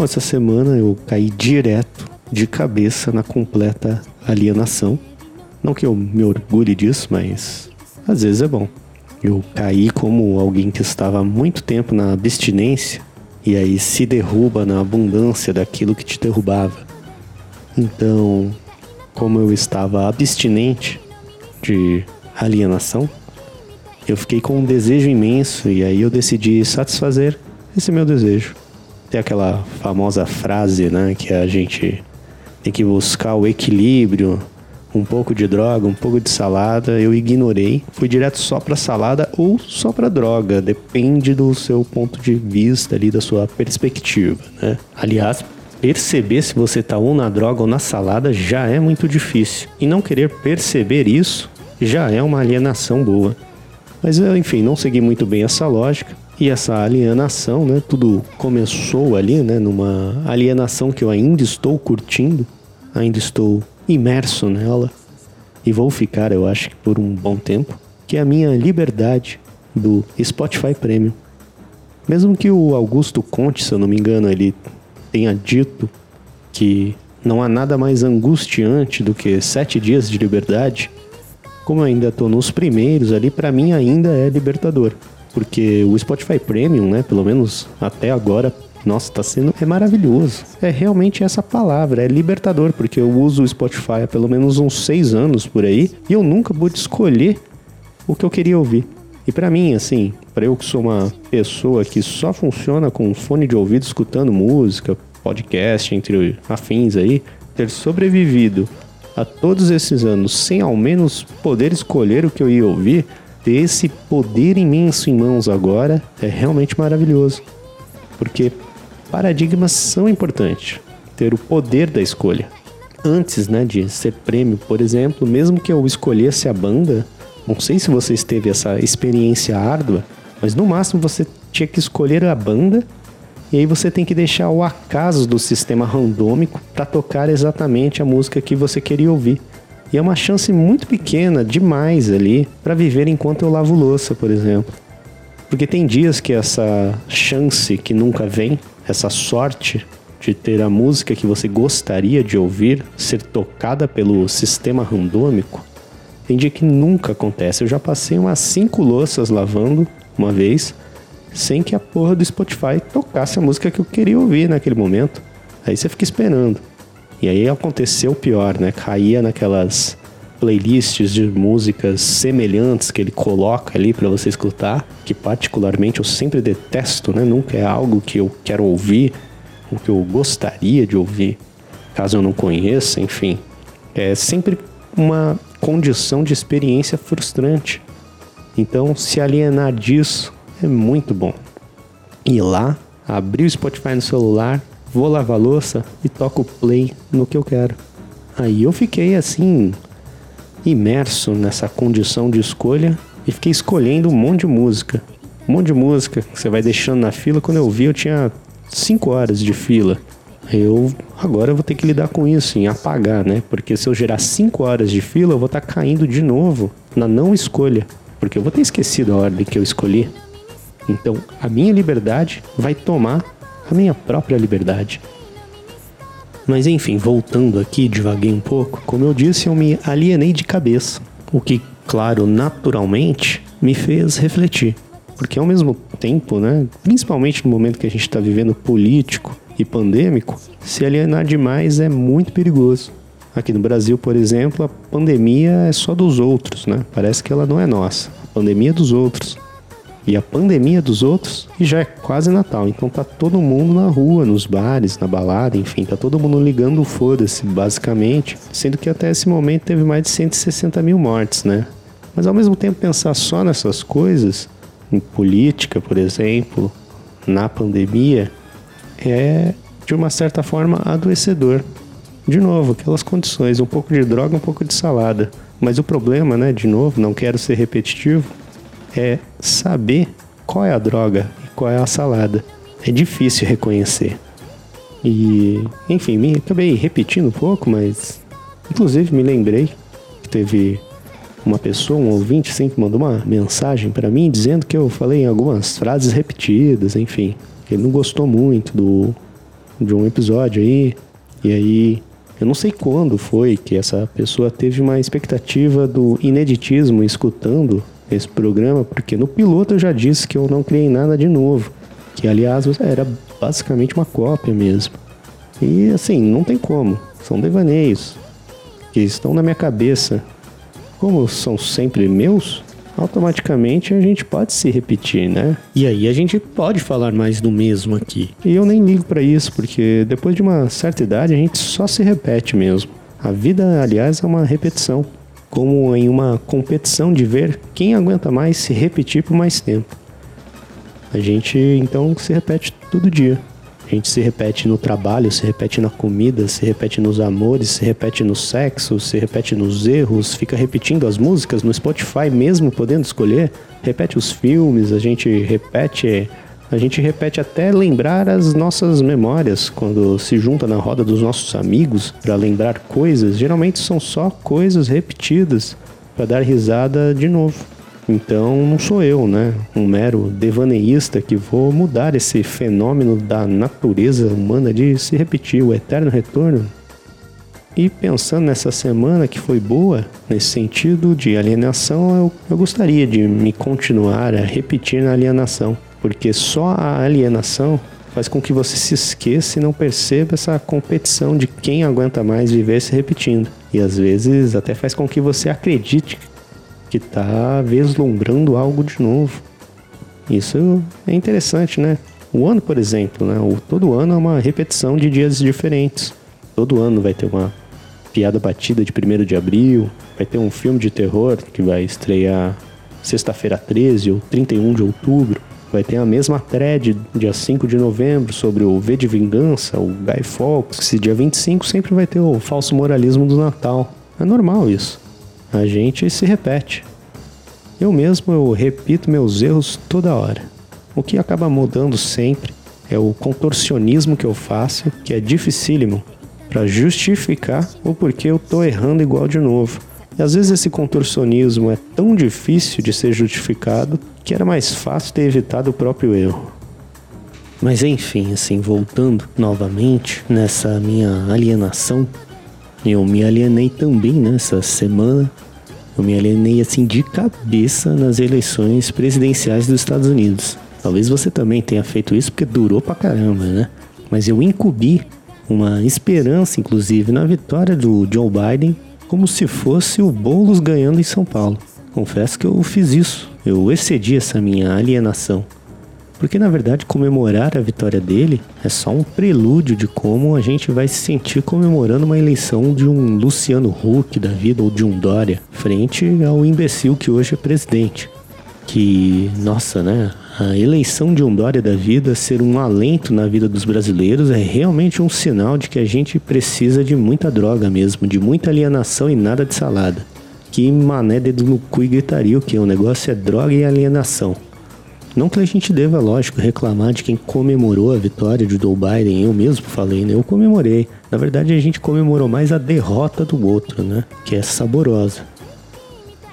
Bom, essa semana eu caí direto de cabeça na completa alienação. Não que eu me orgulhe disso, mas às vezes é bom. Eu caí como alguém que estava há muito tempo na abstinência e aí se derruba na abundância daquilo que te derrubava. Então, como eu estava abstinente de alienação, eu fiquei com um desejo imenso e aí eu decidi satisfazer esse meu desejo. Tem aquela famosa frase, né, que a gente tem que buscar o equilíbrio, um pouco de droga, um pouco de salada. Eu ignorei, fui direto só para salada ou só para droga, depende do seu ponto de vista ali, da sua perspectiva, né? Aliás, perceber se você tá ou na droga ou na salada já é muito difícil. E não querer perceber isso já é uma alienação boa. Mas enfim, não segui muito bem essa lógica. E essa alienação, né? Tudo começou ali, né? Numa alienação que eu ainda estou curtindo, ainda estou imerso nela e vou ficar, eu acho por um bom tempo, que é a minha liberdade do Spotify Premium. Mesmo que o Augusto Conte, se eu não me engano, ele tenha dito que não há nada mais angustiante do que sete dias de liberdade, como eu ainda estou nos primeiros ali, para mim ainda é libertador. Porque o Spotify Premium, né, pelo menos até agora, nossa, tá sendo é maravilhoso. É realmente essa palavra, é libertador, porque eu uso o Spotify há pelo menos uns seis anos por aí e eu nunca pude escolher o que eu queria ouvir. E para mim, assim, para eu que sou uma pessoa que só funciona com fone de ouvido escutando música, podcast, entre afins aí, ter sobrevivido a todos esses anos sem ao menos poder escolher o que eu ia ouvir, ter esse poder imenso em mãos agora é realmente maravilhoso. Porque paradigmas são importantes, ter o poder da escolha. Antes né, de ser prêmio, por exemplo, mesmo que eu escolhesse a banda, não sei se você teve essa experiência árdua, mas no máximo você tinha que escolher a banda e aí você tem que deixar o acaso do sistema randômico para tocar exatamente a música que você queria ouvir. E é uma chance muito pequena demais ali para viver enquanto eu lavo louça, por exemplo. Porque tem dias que essa chance que nunca vem, essa sorte de ter a música que você gostaria de ouvir ser tocada pelo sistema randômico, tem dia que nunca acontece. Eu já passei umas cinco louças lavando uma vez sem que a porra do Spotify tocasse a música que eu queria ouvir naquele momento. Aí você fica esperando. E aí aconteceu o pior, né? Caía naquelas playlists de músicas semelhantes que ele coloca ali para você escutar, que particularmente eu sempre detesto, né? Nunca é algo que eu quero ouvir, o que eu gostaria de ouvir, caso eu não conheça, enfim. É sempre uma condição de experiência frustrante. Então, se alienar disso é muito bom. Ir lá, abrir o Spotify no celular, vou lavar louça e toco play no que eu quero. Aí eu fiquei assim, imerso nessa condição de escolha e fiquei escolhendo um monte de música. Um monte de música que você vai deixando na fila. Quando eu vi, eu tinha 5 horas de fila. Eu agora eu vou ter que lidar com isso, em apagar, né? Porque se eu gerar 5 horas de fila, eu vou estar tá caindo de novo na não escolha. Porque eu vou ter esquecido a ordem que eu escolhi. Então, a minha liberdade vai tomar a minha própria liberdade. Mas enfim, voltando aqui, devaguei um pouco, como eu disse, eu me alienei de cabeça. O que, claro, naturalmente me fez refletir. Porque ao mesmo tempo, né, principalmente no momento que a gente está vivendo político e pandêmico, se alienar demais é muito perigoso. Aqui no Brasil, por exemplo, a pandemia é só dos outros, né? Parece que ela não é nossa. A pandemia é dos outros e a pandemia dos outros e já é quase Natal. Então tá todo mundo na rua, nos bares, na balada, enfim, tá todo mundo ligando o foda-se, basicamente. Sendo que até esse momento teve mais de 160 mil mortes, né? Mas ao mesmo tempo pensar só nessas coisas, em política, por exemplo, na pandemia, é de uma certa forma adoecedor. De novo, aquelas condições, um pouco de droga, um pouco de salada. Mas o problema, né, de novo, não quero ser repetitivo, é saber qual é a droga e qual é a salada. É difícil reconhecer. E, enfim, me acabei repetindo um pouco, mas inclusive me lembrei que teve uma pessoa, um ouvinte, assim, que mandou uma mensagem para mim dizendo que eu falei algumas frases repetidas, enfim, que ele não gostou muito do, de um episódio aí, e aí eu não sei quando foi que essa pessoa teve uma expectativa do ineditismo escutando esse programa, porque no piloto eu já disse que eu não criei nada de novo, que aliás era basicamente uma cópia mesmo. E assim, não tem como, são devaneios que estão na minha cabeça. Como são sempre meus, automaticamente a gente pode se repetir, né? E aí a gente pode falar mais do mesmo aqui. E eu nem ligo para isso, porque depois de uma certa idade a gente só se repete mesmo. A vida, aliás, é uma repetição, como em uma competição de ver quem aguenta mais se repetir por mais tempo. A gente então se repete todo dia. A gente se repete no trabalho, se repete na comida, se repete nos amores, se repete no sexo, se repete nos erros, fica repetindo as músicas no Spotify mesmo podendo escolher, repete os filmes, a gente repete, a gente repete até lembrar as nossas memórias quando se junta na roda dos nossos amigos para lembrar coisas, geralmente são só coisas repetidas para dar risada de novo. Então não sou eu, né? Um mero devaneísta que vou mudar esse fenômeno da natureza humana de se repetir, o eterno retorno. E pensando nessa semana que foi boa, nesse sentido de alienação, eu, eu gostaria de me continuar a repetir na alienação, porque só a alienação faz com que você se esqueça e não perceba essa competição de quem aguenta mais viver se repetindo. E às vezes até faz com que você acredite que está vislumbrando algo de novo. Isso é interessante, né? O ano, por exemplo, né? O, todo ano é uma repetição de dias diferentes. Todo ano vai ter uma piada batida de 1 de abril, vai ter um filme de terror que vai estrear sexta-feira 13 ou 31 de outubro. Vai ter a mesma thread dia 5 de novembro sobre o V de Vingança, o Guy Fawkes. Esse dia 25 sempre vai ter o falso moralismo do Natal. É normal isso a gente se repete. Eu mesmo eu repito meus erros toda hora. O que acaba mudando sempre é o contorcionismo que eu faço, que é dificílimo, para justificar o porquê eu tô errando igual de novo. E às vezes esse contorcionismo é tão difícil de ser justificado que era mais fácil ter evitado o próprio erro. Mas enfim, assim, voltando novamente nessa minha alienação eu me alienei também nessa semana. Eu me alienei assim de cabeça nas eleições presidenciais dos Estados Unidos. Talvez você também tenha feito isso porque durou pra caramba, né? Mas eu incubi uma esperança, inclusive, na vitória do Joe Biden, como se fosse o Boulos ganhando em São Paulo. Confesso que eu fiz isso. Eu excedi essa minha alienação. Porque na verdade comemorar a vitória dele é só um prelúdio de como a gente vai se sentir comemorando uma eleição de um Luciano Huck da vida ou de um Dória, frente ao imbecil que hoje é presidente. Que, nossa, né? A eleição de um Dória da vida ser um alento na vida dos brasileiros é realmente um sinal de que a gente precisa de muita droga mesmo, de muita alienação e nada de salada. Que mané dedo no cu e gritaria o que? O negócio é droga e alienação. Não que a gente deva, lógico, reclamar de quem comemorou a vitória de Joe Biden. Eu mesmo falei, né? Eu comemorei. Na verdade, a gente comemorou mais a derrota do outro, né? Que é saborosa.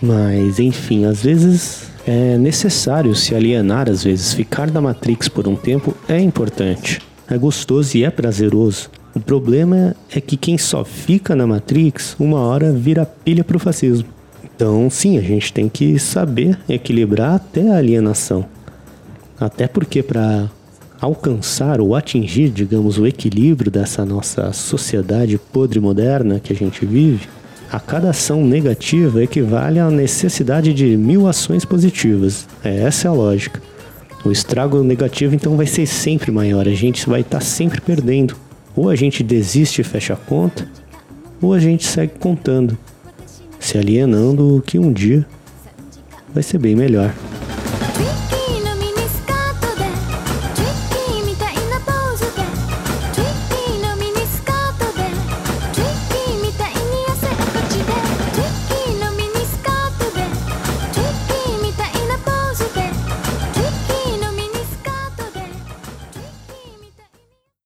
Mas, enfim, às vezes é necessário se alienar, às vezes. Ficar na Matrix por um tempo é importante. É gostoso e é prazeroso. O problema é que quem só fica na Matrix, uma hora vira pilha pro fascismo. Então, sim, a gente tem que saber equilibrar até a alienação. Até porque para alcançar ou atingir, digamos, o equilíbrio dessa nossa sociedade podre moderna que a gente vive, a cada ação negativa equivale à necessidade de mil ações positivas. É, essa é a lógica. O estrago negativo então vai ser sempre maior, a gente vai estar tá sempre perdendo. Ou a gente desiste e fecha a conta, ou a gente segue contando, se alienando o que um dia vai ser bem melhor.